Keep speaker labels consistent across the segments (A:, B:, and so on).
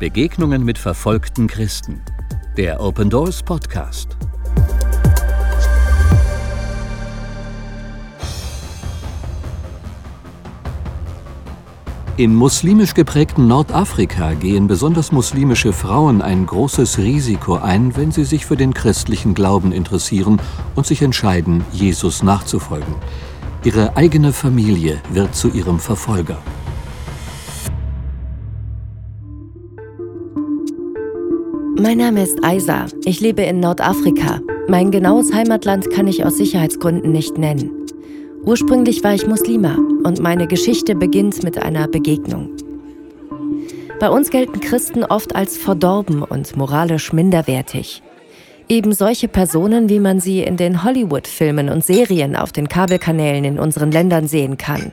A: Begegnungen mit verfolgten Christen. Der Open Doors Podcast. Im muslimisch geprägten Nordafrika gehen besonders muslimische Frauen ein großes Risiko ein, wenn sie sich für den christlichen Glauben interessieren und sich entscheiden, Jesus nachzufolgen. Ihre eigene Familie wird zu ihrem Verfolger.
B: Mein Name ist Aisa. Ich lebe in Nordafrika. Mein genaues Heimatland kann ich aus Sicherheitsgründen nicht nennen. Ursprünglich war ich Muslima und meine Geschichte beginnt mit einer Begegnung. Bei uns gelten Christen oft als verdorben und moralisch minderwertig. Eben solche Personen, wie man sie in den Hollywood-Filmen und Serien auf den Kabelkanälen in unseren Ländern sehen kann.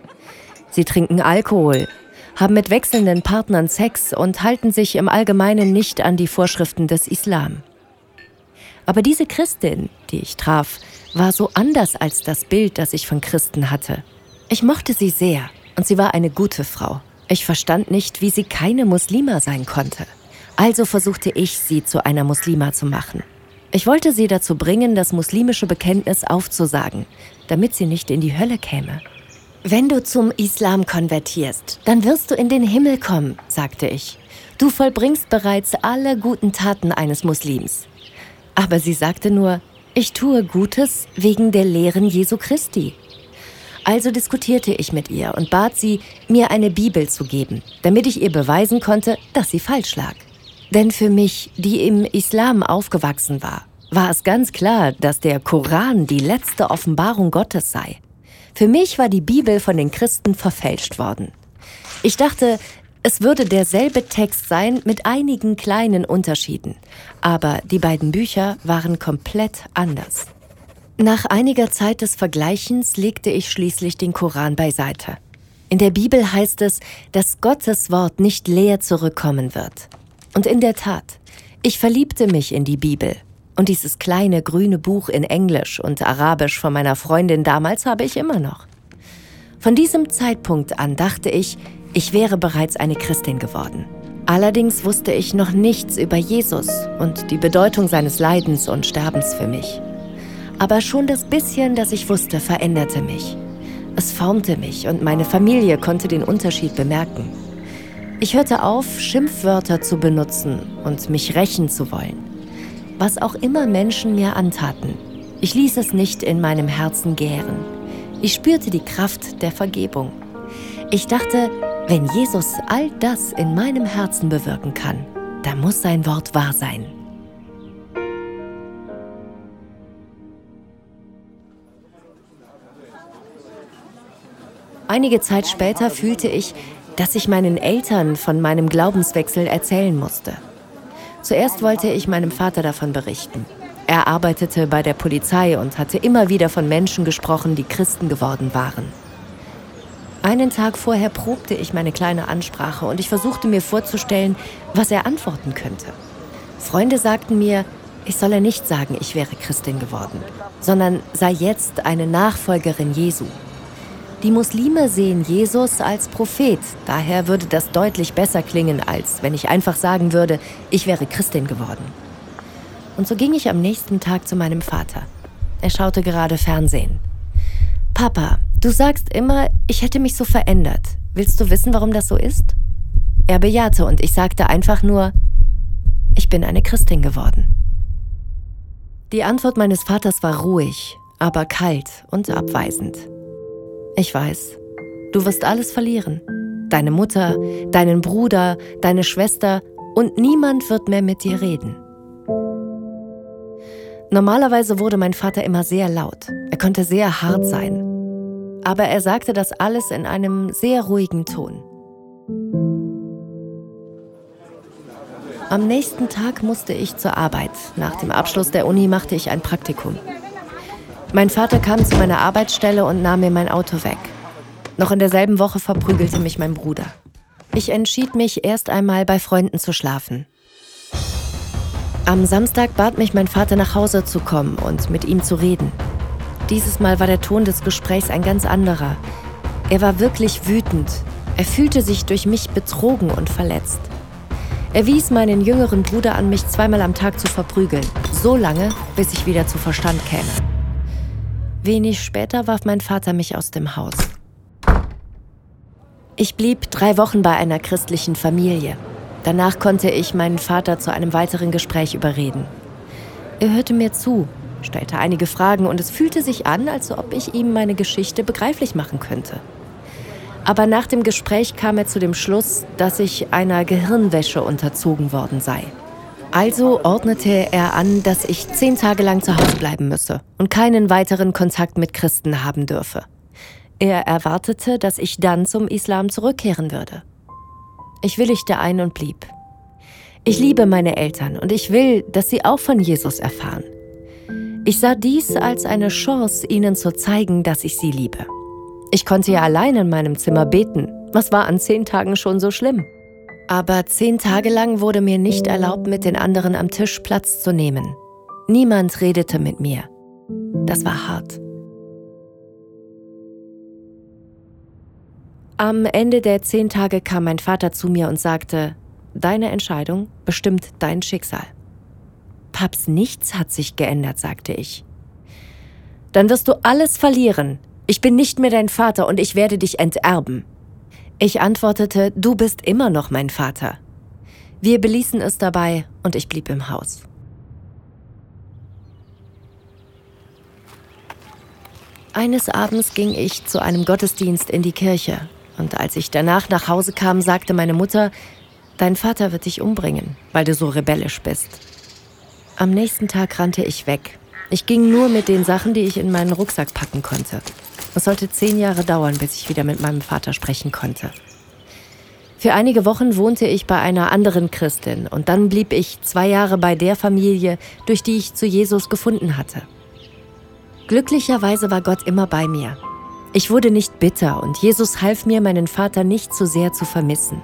B: Sie trinken Alkohol, haben mit wechselnden Partnern Sex und halten sich im Allgemeinen nicht an die Vorschriften des Islam. Aber diese Christin, die ich traf, war so anders als das Bild, das ich von Christen hatte. Ich mochte sie sehr und sie war eine gute Frau. Ich verstand nicht, wie sie keine Muslima sein konnte. Also versuchte ich, sie zu einer Muslima zu machen. Ich wollte sie dazu bringen, das muslimische Bekenntnis aufzusagen, damit sie nicht in die Hölle käme. Wenn du zum Islam konvertierst, dann wirst du in den Himmel kommen, sagte ich. Du vollbringst bereits alle guten Taten eines Muslims. Aber sie sagte nur, ich tue Gutes wegen der Lehren Jesu Christi. Also diskutierte ich mit ihr und bat sie, mir eine Bibel zu geben, damit ich ihr beweisen konnte, dass sie falsch lag. Denn für mich, die im Islam aufgewachsen war, war es ganz klar, dass der Koran die letzte Offenbarung Gottes sei. Für mich war die Bibel von den Christen verfälscht worden. Ich dachte, es würde derselbe Text sein mit einigen kleinen Unterschieden, aber die beiden Bücher waren komplett anders. Nach einiger Zeit des Vergleichens legte ich schließlich den Koran beiseite. In der Bibel heißt es, dass Gottes Wort nicht leer zurückkommen wird. Und in der Tat, ich verliebte mich in die Bibel und dieses kleine grüne Buch in Englisch und Arabisch von meiner Freundin damals habe ich immer noch. Von diesem Zeitpunkt an dachte ich, ich wäre bereits eine Christin geworden. Allerdings wusste ich noch nichts über Jesus und die Bedeutung seines Leidens und Sterbens für mich. Aber schon das bisschen, das ich wusste, veränderte mich. Es formte mich und meine Familie konnte den Unterschied bemerken. Ich hörte auf, Schimpfwörter zu benutzen und mich rächen zu wollen was auch immer Menschen mir antaten. Ich ließ es nicht in meinem Herzen gären. Ich spürte die Kraft der Vergebung. Ich dachte, wenn Jesus all das in meinem Herzen bewirken kann, dann muss sein Wort wahr sein. Einige Zeit später fühlte ich, dass ich meinen Eltern von meinem Glaubenswechsel erzählen musste. Zuerst wollte ich meinem Vater davon berichten. Er arbeitete bei der Polizei und hatte immer wieder von Menschen gesprochen, die Christen geworden waren. Einen Tag vorher probte ich meine kleine Ansprache und ich versuchte mir vorzustellen, was er antworten könnte. Freunde sagten mir, ich solle nicht sagen, ich wäre Christin geworden, sondern sei jetzt eine Nachfolgerin Jesu. Die Muslime sehen Jesus als Prophet, daher würde das deutlich besser klingen, als wenn ich einfach sagen würde, ich wäre Christin geworden. Und so ging ich am nächsten Tag zu meinem Vater. Er schaute gerade Fernsehen. Papa, du sagst immer, ich hätte mich so verändert. Willst du wissen, warum das so ist? Er bejahte und ich sagte einfach nur, ich bin eine Christin geworden. Die Antwort meines Vaters war ruhig, aber kalt und abweisend. Ich weiß, du wirst alles verlieren. Deine Mutter, deinen Bruder, deine Schwester und niemand wird mehr mit dir reden. Normalerweise wurde mein Vater immer sehr laut. Er konnte sehr hart sein. Aber er sagte das alles in einem sehr ruhigen Ton. Am nächsten Tag musste ich zur Arbeit. Nach dem Abschluss der Uni machte ich ein Praktikum. Mein Vater kam zu meiner Arbeitsstelle und nahm mir mein Auto weg. Noch in derselben Woche verprügelte mich mein Bruder. Ich entschied mich, erst einmal bei Freunden zu schlafen. Am Samstag bat mich mein Vater nach Hause zu kommen und mit ihm zu reden. Dieses Mal war der Ton des Gesprächs ein ganz anderer. Er war wirklich wütend. Er fühlte sich durch mich betrogen und verletzt. Er wies meinen jüngeren Bruder an, mich zweimal am Tag zu verprügeln. So lange, bis ich wieder zu Verstand käme. Wenig später warf mein Vater mich aus dem Haus. Ich blieb drei Wochen bei einer christlichen Familie. Danach konnte ich meinen Vater zu einem weiteren Gespräch überreden. Er hörte mir zu, stellte einige Fragen und es fühlte sich an, als ob ich ihm meine Geschichte begreiflich machen könnte. Aber nach dem Gespräch kam er zu dem Schluss, dass ich einer Gehirnwäsche unterzogen worden sei. Also ordnete er an, dass ich zehn Tage lang zu Hause bleiben müsse und keinen weiteren Kontakt mit Christen haben dürfe. Er erwartete, dass ich dann zum Islam zurückkehren würde. Ich willigte ein und blieb. Ich liebe meine Eltern und ich will, dass sie auch von Jesus erfahren. Ich sah dies als eine Chance, ihnen zu zeigen, dass ich sie liebe. Ich konnte ja allein in meinem Zimmer beten. Was war an zehn Tagen schon so schlimm? Aber zehn Tage lang wurde mir nicht erlaubt, mit den anderen am Tisch Platz zu nehmen. Niemand redete mit mir. Das war hart. Am Ende der zehn Tage kam mein Vater zu mir und sagte, Deine Entscheidung bestimmt dein Schicksal. Paps, nichts hat sich geändert, sagte ich. Dann wirst du alles verlieren, ich bin nicht mehr dein Vater und ich werde dich enterben. Ich antwortete, du bist immer noch mein Vater. Wir beließen es dabei und ich blieb im Haus. Eines Abends ging ich zu einem Gottesdienst in die Kirche und als ich danach nach Hause kam, sagte meine Mutter, dein Vater wird dich umbringen, weil du so rebellisch bist. Am nächsten Tag rannte ich weg. Ich ging nur mit den Sachen, die ich in meinen Rucksack packen konnte. Es sollte zehn Jahre dauern, bis ich wieder mit meinem Vater sprechen konnte. Für einige Wochen wohnte ich bei einer anderen Christin und dann blieb ich zwei Jahre bei der Familie, durch die ich zu Jesus gefunden hatte. Glücklicherweise war Gott immer bei mir. Ich wurde nicht bitter und Jesus half mir, meinen Vater nicht zu sehr zu vermissen.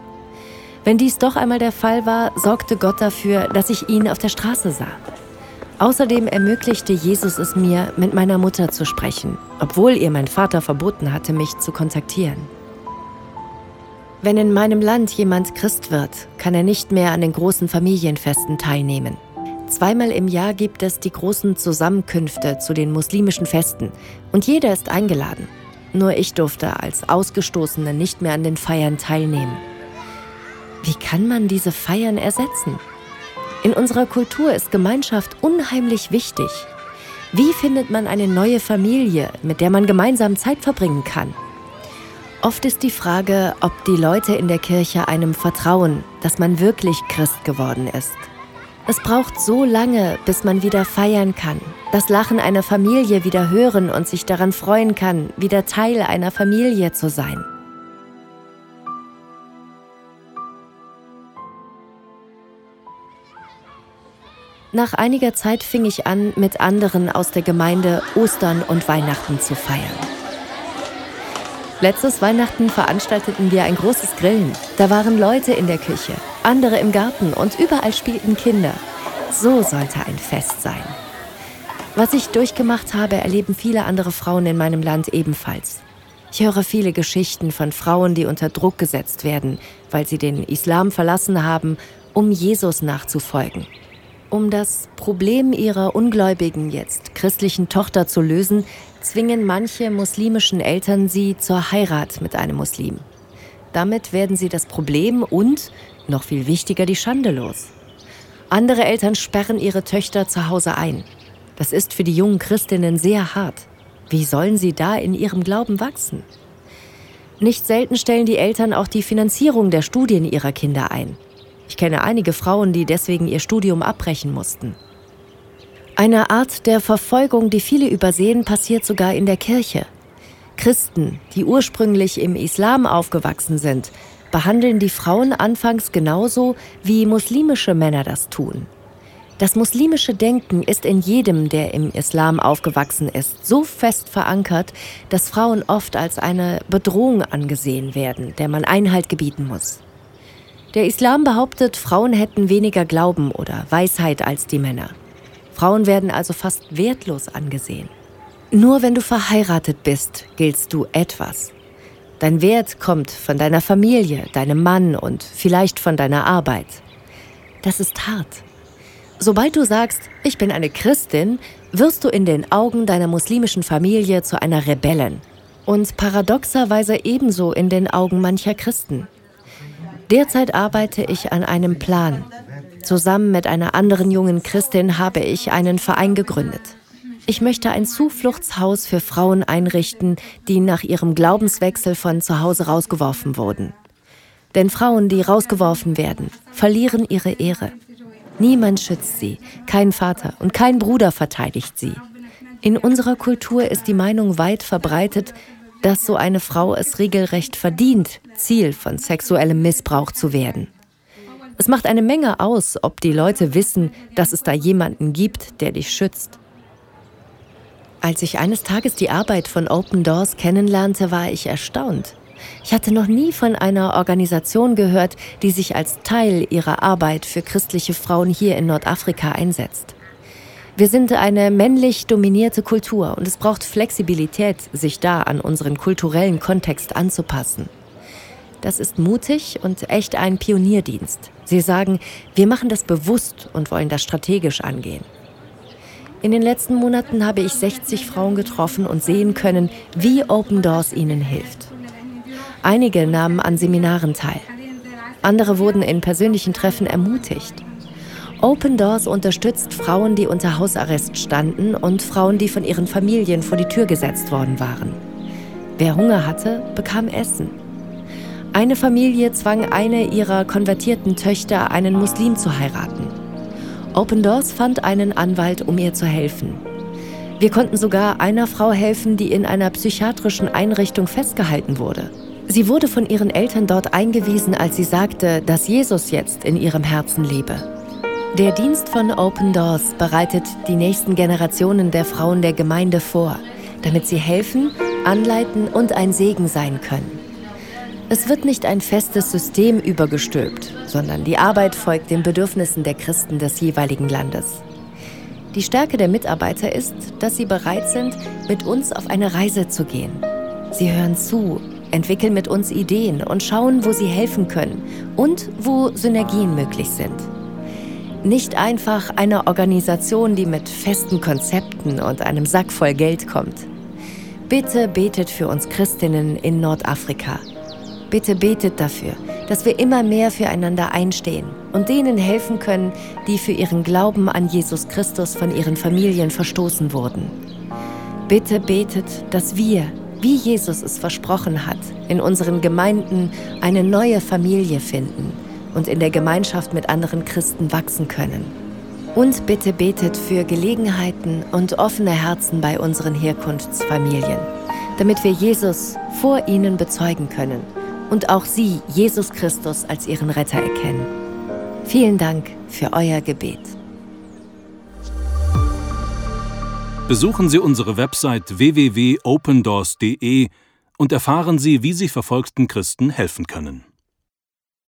B: Wenn dies doch einmal der Fall war, sorgte Gott dafür, dass ich ihn auf der Straße sah. Außerdem ermöglichte Jesus es mir, mit meiner Mutter zu sprechen, obwohl ihr mein Vater verboten hatte, mich zu kontaktieren. Wenn in meinem Land jemand Christ wird, kann er nicht mehr an den großen Familienfesten teilnehmen. Zweimal im Jahr gibt es die großen Zusammenkünfte zu den muslimischen Festen und jeder ist eingeladen. Nur ich durfte als Ausgestoßene nicht mehr an den Feiern teilnehmen. Wie kann man diese Feiern ersetzen? In unserer Kultur ist Gemeinschaft unheimlich wichtig. Wie findet man eine neue Familie, mit der man gemeinsam Zeit verbringen kann? Oft ist die Frage, ob die Leute in der Kirche einem vertrauen, dass man wirklich Christ geworden ist. Es braucht so lange, bis man wieder feiern kann, das Lachen einer Familie wieder hören und sich daran freuen kann, wieder Teil einer Familie zu sein. Nach einiger Zeit fing ich an, mit anderen aus der Gemeinde Ostern und Weihnachten zu feiern. Letztes Weihnachten veranstalteten wir ein großes Grillen. Da waren Leute in der Küche, andere im Garten und überall spielten Kinder. So sollte ein Fest sein. Was ich durchgemacht habe, erleben viele andere Frauen in meinem Land ebenfalls. Ich höre viele Geschichten von Frauen, die unter Druck gesetzt werden, weil sie den Islam verlassen haben, um Jesus nachzufolgen. Um das Problem ihrer ungläubigen, jetzt christlichen Tochter zu lösen, zwingen manche muslimischen Eltern sie zur Heirat mit einem Muslim. Damit werden sie das Problem und, noch viel wichtiger, die Schande los. Andere Eltern sperren ihre Töchter zu Hause ein. Das ist für die jungen Christinnen sehr hart. Wie sollen sie da in ihrem Glauben wachsen? Nicht selten stellen die Eltern auch die Finanzierung der Studien ihrer Kinder ein. Ich kenne einige Frauen, die deswegen ihr Studium abbrechen mussten. Eine Art der Verfolgung, die viele übersehen, passiert sogar in der Kirche. Christen, die ursprünglich im Islam aufgewachsen sind, behandeln die Frauen anfangs genauso, wie muslimische Männer das tun. Das muslimische Denken ist in jedem, der im Islam aufgewachsen ist, so fest verankert, dass Frauen oft als eine Bedrohung angesehen werden, der man Einhalt gebieten muss. Der Islam behauptet, Frauen hätten weniger Glauben oder Weisheit als die Männer. Frauen werden also fast wertlos angesehen. Nur wenn du verheiratet bist, giltst du etwas. Dein Wert kommt von deiner Familie, deinem Mann und vielleicht von deiner Arbeit. Das ist hart. Sobald du sagst, ich bin eine Christin, wirst du in den Augen deiner muslimischen Familie zu einer Rebellin. Und paradoxerweise ebenso in den Augen mancher Christen. Derzeit arbeite ich an einem Plan. Zusammen mit einer anderen jungen Christin habe ich einen Verein gegründet. Ich möchte ein Zufluchtshaus für Frauen einrichten, die nach ihrem Glaubenswechsel von zu Hause rausgeworfen wurden. Denn Frauen, die rausgeworfen werden, verlieren ihre Ehre. Niemand schützt sie, kein Vater und kein Bruder verteidigt sie. In unserer Kultur ist die Meinung weit verbreitet, dass so eine Frau es regelrecht verdient, Ziel von sexuellem Missbrauch zu werden. Es macht eine Menge aus, ob die Leute wissen, dass es da jemanden gibt, der dich schützt. Als ich eines Tages die Arbeit von Open Doors kennenlernte, war ich erstaunt. Ich hatte noch nie von einer Organisation gehört, die sich als Teil ihrer Arbeit für christliche Frauen hier in Nordafrika einsetzt. Wir sind eine männlich dominierte Kultur und es braucht Flexibilität, sich da an unseren kulturellen Kontext anzupassen. Das ist mutig und echt ein Pionierdienst. Sie sagen, wir machen das bewusst und wollen das strategisch angehen. In den letzten Monaten habe ich 60 Frauen getroffen und sehen können, wie Open Doors ihnen hilft. Einige nahmen an Seminaren teil. Andere wurden in persönlichen Treffen ermutigt. Open Doors unterstützt Frauen, die unter Hausarrest standen und Frauen, die von ihren Familien vor die Tür gesetzt worden waren. Wer Hunger hatte, bekam Essen. Eine Familie zwang eine ihrer konvertierten Töchter, einen Muslim zu heiraten. Open Doors fand einen Anwalt, um ihr zu helfen. Wir konnten sogar einer Frau helfen, die in einer psychiatrischen Einrichtung festgehalten wurde. Sie wurde von ihren Eltern dort eingewiesen, als sie sagte, dass Jesus jetzt in ihrem Herzen lebe. Der Dienst von Open Doors bereitet die nächsten Generationen der Frauen der Gemeinde vor, damit sie helfen, anleiten und ein Segen sein können. Es wird nicht ein festes System übergestülpt, sondern die Arbeit folgt den Bedürfnissen der Christen des jeweiligen Landes. Die Stärke der Mitarbeiter ist, dass sie bereit sind, mit uns auf eine Reise zu gehen. Sie hören zu, entwickeln mit uns Ideen und schauen, wo sie helfen können und wo Synergien möglich sind. Nicht einfach eine Organisation, die mit festen Konzepten und einem Sack voll Geld kommt. Bitte betet für uns Christinnen in Nordafrika. Bitte betet dafür, dass wir immer mehr füreinander einstehen und denen helfen können, die für ihren Glauben an Jesus Christus von ihren Familien verstoßen wurden. Bitte betet, dass wir, wie Jesus es versprochen hat, in unseren Gemeinden eine neue Familie finden und in der Gemeinschaft mit anderen Christen wachsen können. Und bitte betet für Gelegenheiten und offene Herzen bei unseren Herkunftsfamilien, damit wir Jesus vor ihnen bezeugen können und auch Sie Jesus Christus als Ihren Retter erkennen. Vielen Dank für euer Gebet.
C: Besuchen Sie unsere Website www.opendoors.de und erfahren Sie, wie Sie verfolgten Christen helfen können.